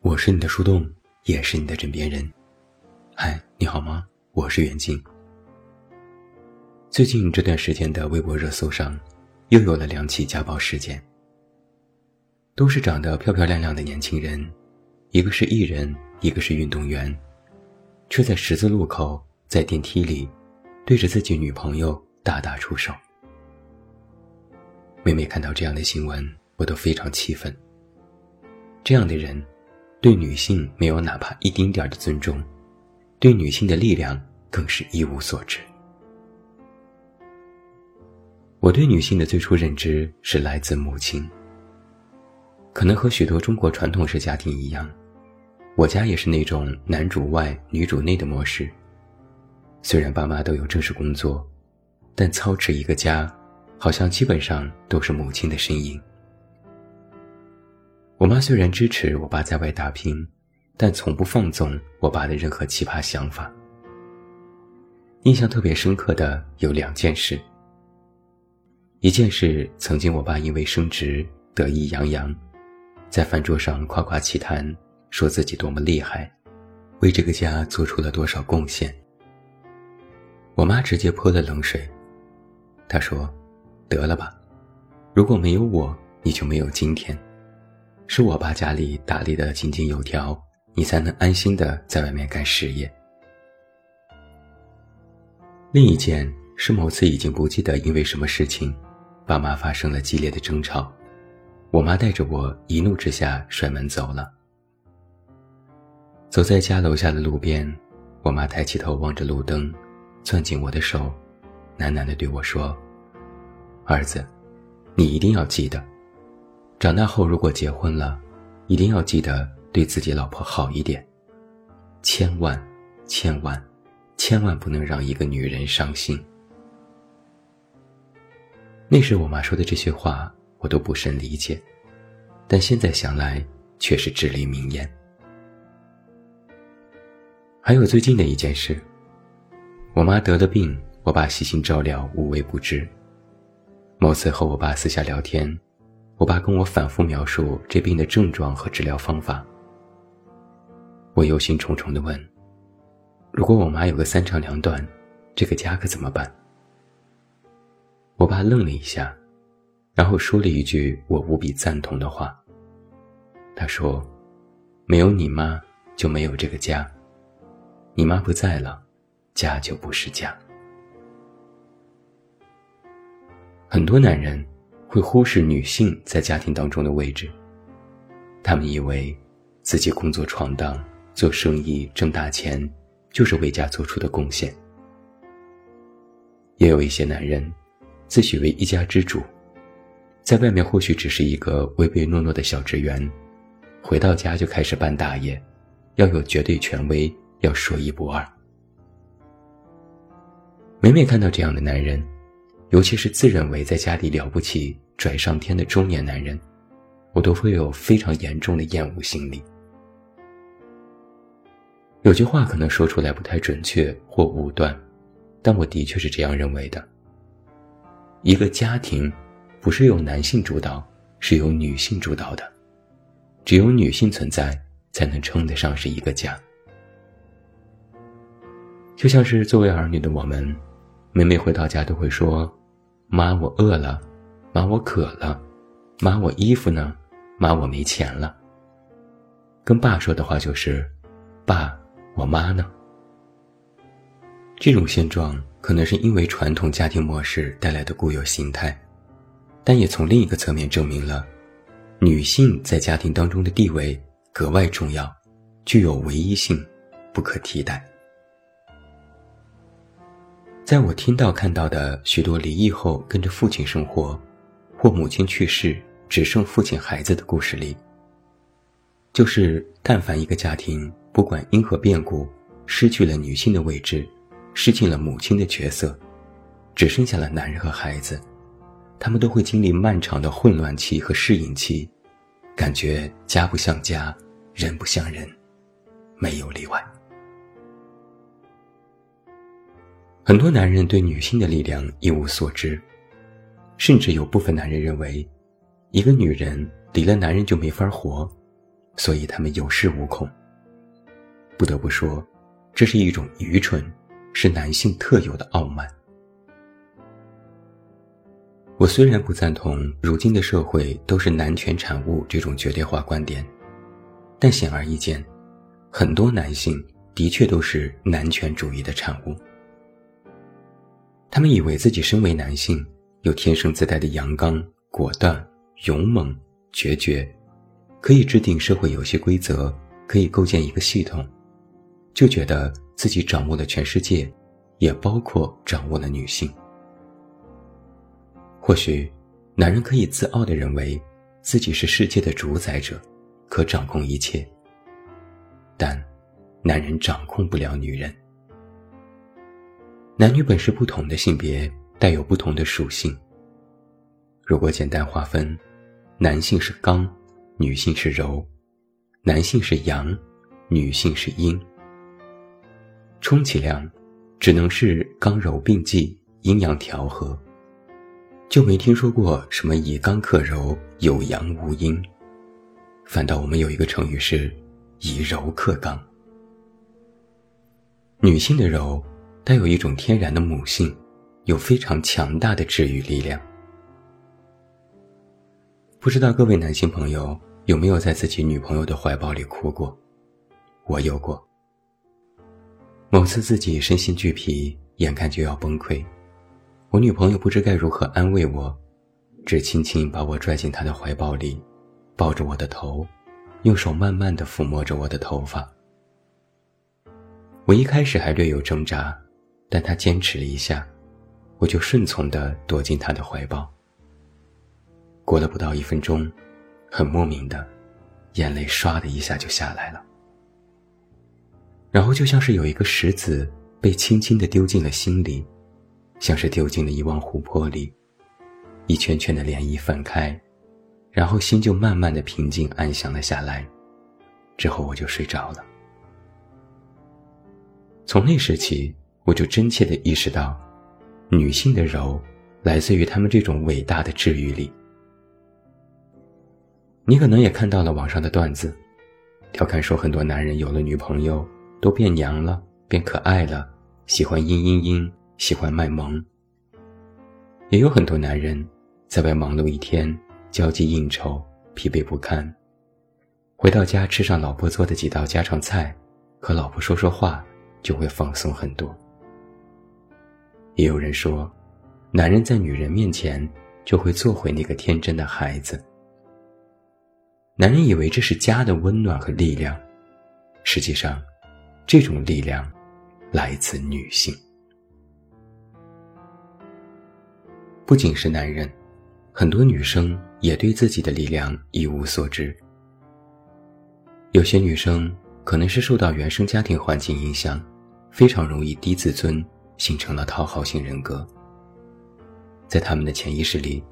我是你的树洞，也是你的枕边人。嗨，你好吗？我是袁静。最近这段时间的微博热搜上，又有了两起家暴事件。都是长得漂漂亮亮的年轻人，一个是艺人，一个是运动员，却在十字路口，在电梯里，对着自己女朋友大打出手。每每看到这样的新闻，我都非常气愤。这样的人，对女性没有哪怕一丁点儿的尊重，对女性的力量更是一无所知。我对女性的最初认知是来自母亲。可能和许多中国传统式家庭一样，我家也是那种男主外女主内的模式。虽然爸妈都有正式工作，但操持一个家。好像基本上都是母亲的身影。我妈虽然支持我爸在外打拼，但从不放纵我爸的任何奇葩想法。印象特别深刻的有两件事。一件事，曾经我爸因为升职得意洋洋，在饭桌上夸夸其谈，说自己多么厉害，为这个家做出了多少贡献。我妈直接泼了冷水，她说。得了吧，如果没有我，你就没有今天。是我把家里打理得井井有条，你才能安心的在外面干事业。另一件是某次已经不记得因为什么事情，爸妈发生了激烈的争吵，我妈带着我一怒之下摔门走了。走在家楼下的路边，我妈抬起头望着路灯，攥紧我的手，喃喃地对我说。儿子，你一定要记得，长大后如果结婚了，一定要记得对自己老婆好一点，千万、千万、千万不能让一个女人伤心。那时我妈说的这些话，我都不甚理解，但现在想来却是至理名言。还有最近的一件事，我妈得了病，我爸悉心照料，无微不至。某次和我爸私下聊天，我爸跟我反复描述这病的症状和治疗方法。我忧心忡忡地问：“如果我妈有个三长两短，这个家可怎么办？”我爸愣了一下，然后说了一句我无比赞同的话。他说：“没有你妈就没有这个家，你妈不在了，家就不是家。”很多男人会忽视女性在家庭当中的位置，他们以为自己工作闯荡、做生意挣大钱，就是为家做出的贡献。也有一些男人自诩为一家之主，在外面或许只是一个唯唯诺诺的小职员，回到家就开始扮大爷，要有绝对权威，要说一不二。每每看到这样的男人。尤其是自认为在家里了不起、拽上天的中年男人，我都会有非常严重的厌恶心理。有句话可能说出来不太准确或武断，但我的确是这样认为的。一个家庭不是由男性主导，是由女性主导的。只有女性存在，才能称得上是一个家。就像是作为儿女的我们，每每回到家都会说。妈，我饿了，妈，我渴了，妈，我衣服呢？妈，我没钱了。跟爸说的话就是：爸，我妈呢？这种现状可能是因为传统家庭模式带来的固有心态，但也从另一个侧面证明了，女性在家庭当中的地位格外重要，具有唯一性，不可替代。在我听到看到的许多离异后跟着父亲生活，或母亲去世只剩父亲孩子的故事里，就是但凡一个家庭不管因何变故失去了女性的位置，失去了母亲的角色，只剩下了男人和孩子，他们都会经历漫长的混乱期和适应期，感觉家不像家，人不像人，没有例外。很多男人对女性的力量一无所知，甚至有部分男人认为，一个女人离了男人就没法活，所以他们有恃无恐。不得不说，这是一种愚蠢，是男性特有的傲慢。我虽然不赞同如今的社会都是男权产物这种绝对化观点，但显而易见，很多男性的确都是男权主义的产物。他们以为自己身为男性，有天生自带的阳刚、果断、勇猛、决绝，可以制定社会游戏规则，可以构建一个系统，就觉得自己掌握了全世界，也包括掌握了女性。或许，男人可以自傲地认为自己是世界的主宰者，可掌控一切。但，男人掌控不了女人。男女本是不同的性别，带有不同的属性。如果简单划分，男性是刚，女性是柔；男性是阳，女性是阴。充其量，只能是刚柔并济，阴阳调和。就没听说过什么以刚克柔，有阳无阴。反倒我们有一个成语是以柔克刚。女性的柔带有一种天然的母性，有非常强大的治愈力量。不知道各位男性朋友有没有在自己女朋友的怀抱里哭过？我有过。某次自己身心俱疲，眼看就要崩溃。我女朋友不知该如何安慰我，只轻轻把我拽进她的怀抱里，抱着我的头，用手慢慢的抚摸着我的头发。我一开始还略有挣扎，但他坚持了一下，我就顺从的躲进他的怀抱。过了不到一分钟，很莫名的，眼泪唰的一下就下来了，然后就像是有一个石子被轻轻的丢进了心里。像是丢进了一汪湖泊里，一圈圈的涟漪泛开，然后心就慢慢的平静安详了下来。之后我就睡着了。从那时起，我就真切的意识到，女性的柔，来自于她们这种伟大的治愈力。你可能也看到了网上的段子，调侃说很多男人有了女朋友都变娘了，变可爱了，喜欢嘤嘤嘤。喜欢卖萌，也有很多男人在外忙碌一天，交际应酬，疲惫不堪。回到家吃上老婆做的几道家常菜，和老婆说说话，就会放松很多。也有人说，男人在女人面前就会做回那个天真的孩子。男人以为这是家的温暖和力量，实际上，这种力量来自女性。不仅是男人，很多女生也对自己的力量一无所知。有些女生可能是受到原生家庭环境影响，非常容易低自尊，形成了讨好型人格。在他们的潜意识里，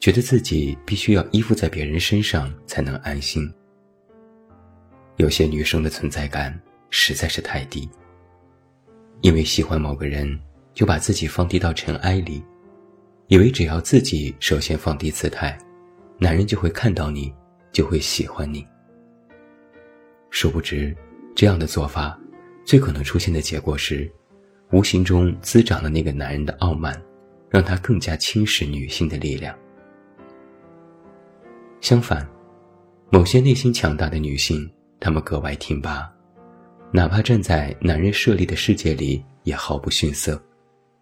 觉得自己必须要依附在别人身上才能安心。有些女生的存在感实在是太低，因为喜欢某个人，就把自己放低到尘埃里。以为只要自己首先放低姿态，男人就会看到你，就会喜欢你。殊不知，这样的做法，最可能出现的结果是，无形中滋长了那个男人的傲慢，让他更加轻视女性的力量。相反，某些内心强大的女性，她们格外挺拔，哪怕站在男人设立的世界里，也毫不逊色，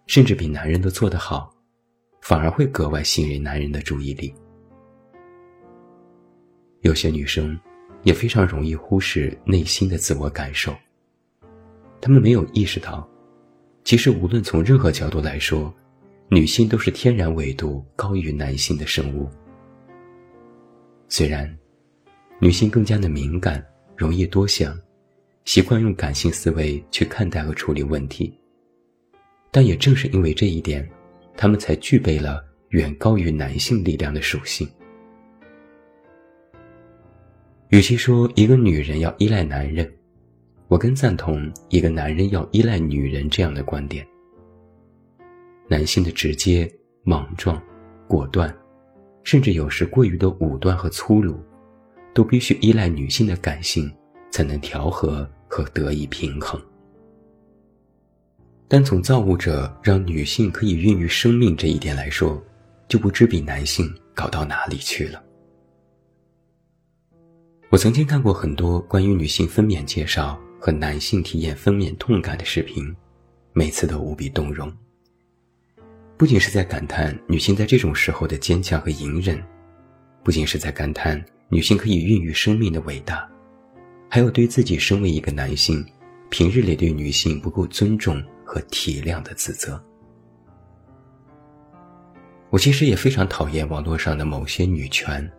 甚至比男人都做得好。反而会格外吸引男人的注意力。有些女生也非常容易忽视内心的自我感受。她们没有意识到，其实无论从任何角度来说，女性都是天然纬度高于男性的生物。虽然女性更加的敏感，容易多想，习惯用感性思维去看待和处理问题，但也正是因为这一点。他们才具备了远高于男性力量的属性。与其说一个女人要依赖男人，我更赞同一个男人要依赖女人这样的观点。男性的直接、莽撞、果断，甚至有时过于的武断和粗鲁，都必须依赖女性的感性，才能调和和得以平衡。但从造物者让女性可以孕育生命这一点来说，就不知比男性高到哪里去了。我曾经看过很多关于女性分娩介绍和男性体验分娩痛感的视频，每次都无比动容。不仅是在感叹女性在这种时候的坚强和隐忍，不仅是在感叹女性可以孕育生命的伟大，还有对自己身为一个男性，平日里对女性不够尊重和体谅的自责。我其实也非常讨厌网络上的某些女权，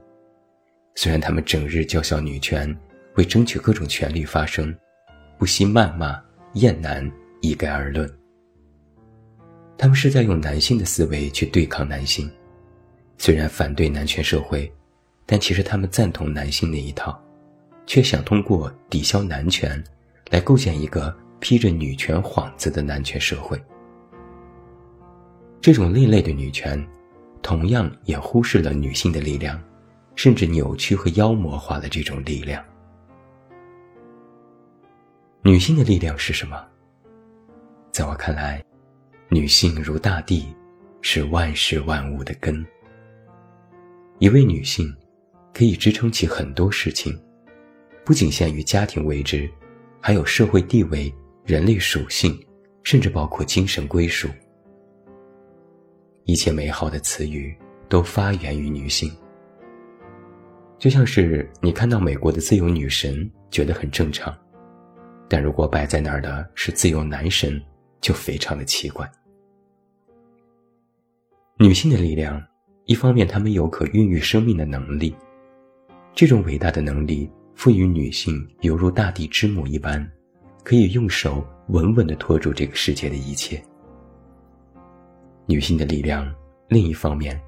虽然他们整日叫嚣女权，为争取各种权利发声，不惜谩骂厌男，一概而论。他们是在用男性的思维去对抗男性，虽然反对男权社会，但其实他们赞同男性那一套，却想通过抵消男权，来构建一个披着女权幌子的男权社会。这种另类的女权，同样也忽视了女性的力量，甚至扭曲和妖魔化了这种力量。女性的力量是什么？在我看来。女性如大地，是万事万物的根。一位女性，可以支撑起很多事情，不仅限于家庭位置，还有社会地位、人类属性，甚至包括精神归属。一切美好的词语都发源于女性。就像是你看到美国的自由女神，觉得很正常，但如果摆在那儿的是自由男神。就非常的奇怪。女性的力量，一方面她们有可孕育生命的能力，这种伟大的能力赋予女性犹如大地之母一般，可以用手稳稳地托住这个世界的一切。女性的力量，另一方面，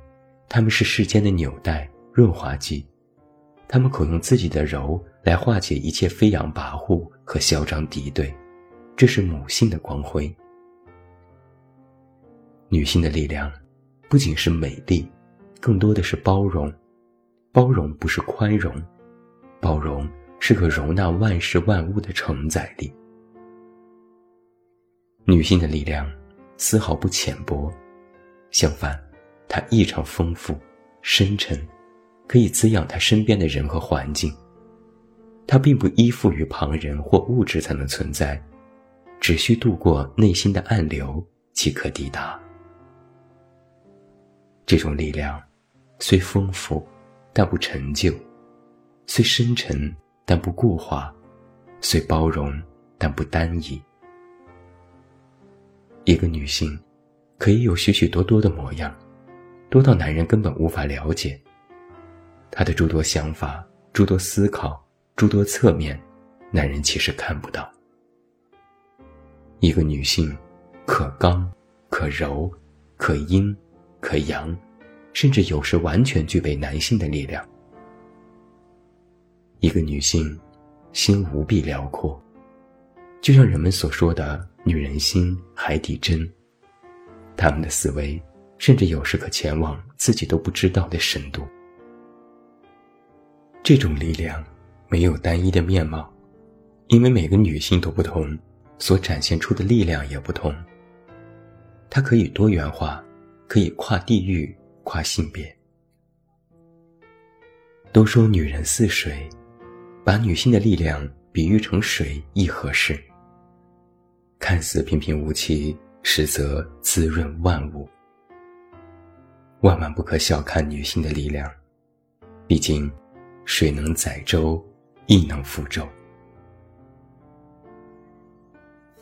她们是世间的纽带、润滑剂，她们可用自己的柔来化解一切飞扬跋扈和嚣张敌对，这是母性的光辉。女性的力量，不仅是美丽，更多的是包容。包容不是宽容，包容是个容纳万事万物的承载力。女性的力量丝毫不浅薄，相反，它异常丰富、深沉，可以滋养她身边的人和环境。它并不依附于旁人或物质才能存在，只需渡过内心的暗流即可抵达。这种力量，虽丰富，但不陈旧；虽深沉，但不固化；虽包容，但不单一。一个女性，可以有许许多多的模样，多到男人根本无法了解。她的诸多想法、诸多思考、诸多侧面，男人其实看不到。一个女性，可刚，可柔，可阴。可阳，甚至有时完全具备男性的力量。一个女性，心无比辽阔，就像人们所说的“女人心海底针”。他们的思维，甚至有时可前往自己都不知道的深度。这种力量没有单一的面貌，因为每个女性都不同，所展现出的力量也不同。它可以多元化。可以跨地域、跨性别。都说女人似水，把女性的力量比喻成水亦合适。看似平平无奇，实则滋润万物。万万不可小看女性的力量，毕竟，水能载舟，亦能覆舟。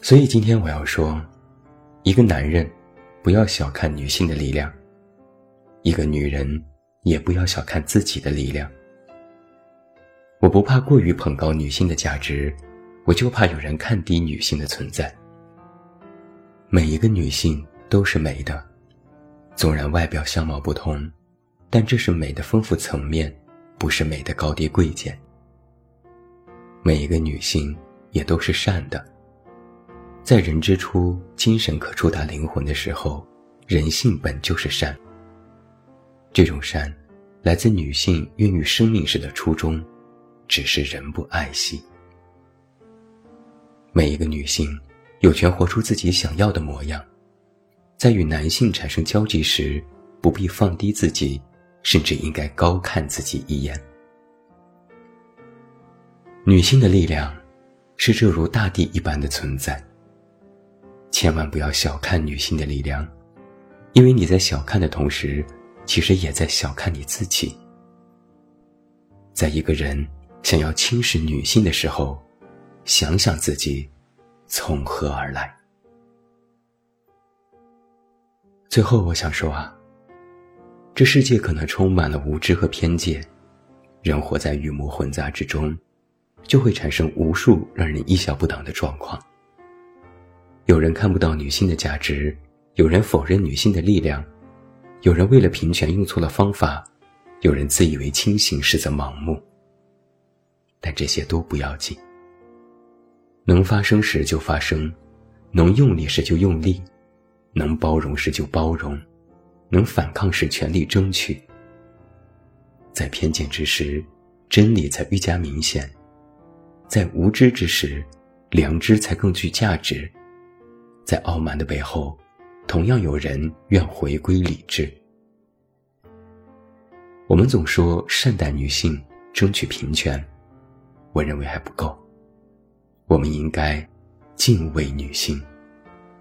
所以今天我要说，一个男人。不要小看女性的力量，一个女人也不要小看自己的力量。我不怕过于捧高女性的价值，我就怕有人看低女性的存在。每一个女性都是美的，纵然外表相貌不同，但这是美的丰富层面，不是美的高低贵贱。每一个女性也都是善的。在人之初，精神可触达灵魂的时候，人性本就是善。这种善，来自女性孕育生命时的初衷，只是人不爱惜。每一个女性有权活出自己想要的模样，在与男性产生交集时，不必放低自己，甚至应该高看自己一眼。女性的力量，是这如大地一般的存在。千万不要小看女性的力量，因为你在小看的同时，其实也在小看你自己。在一个人想要轻视女性的时候，想想自己从何而来。最后，我想说啊，这世界可能充满了无知和偏见，人活在鱼魔混杂之中。就会产生无数让人意想不到的状况。有人看不到女性的价值，有人否认女性的力量，有人为了平权用错了方法，有人自以为清醒实则盲目。但这些都不要紧，能发生时就发生，能用力时就用力，能包容时就包容，能反抗时全力争取。在偏见之时，真理才愈加明显。在无知之时，良知才更具价值。在傲慢的背后，同样有人愿回归理智。我们总说善待女性，争取平权，我认为还不够。我们应该敬畏女性，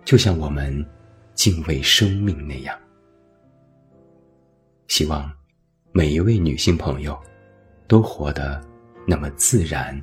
就像我们敬畏生命那样。希望每一位女性朋友都活得那么自然。